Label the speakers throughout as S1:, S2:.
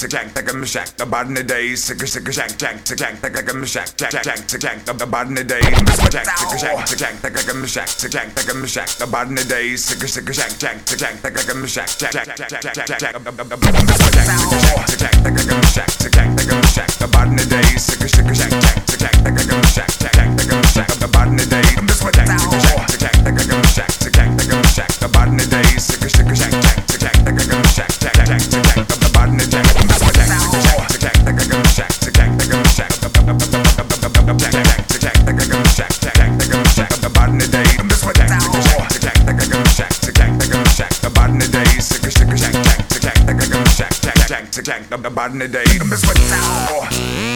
S1: tick jack tick em shack the bottom the day sick sick jack jack tick jack tick em shack jack jack tick jack the bottom the day jack tick jack tick jack tick em shack tick jack tick em shack the bottom the day sick sick jack jack tick jack tick em shack jack jack jack jack jack jack the bottom the day sick sick jack jack tick jack tick bad in the day. Miss Patel.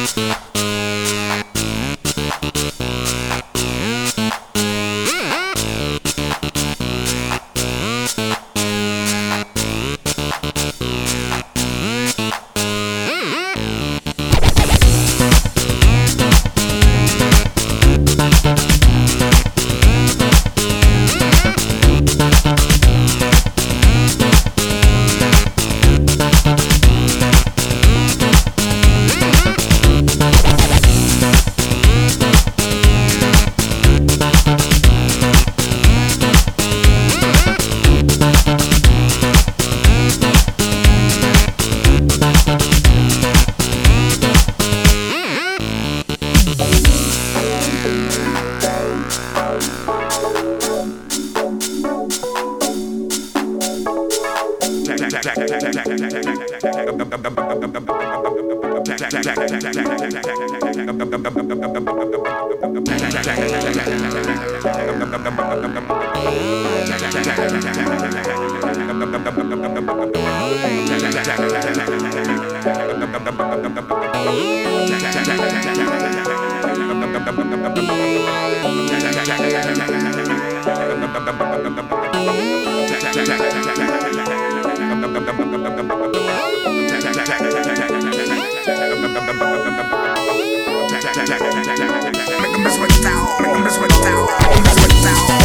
S1: Yeah. Make them sweat out, make them sweat out, make.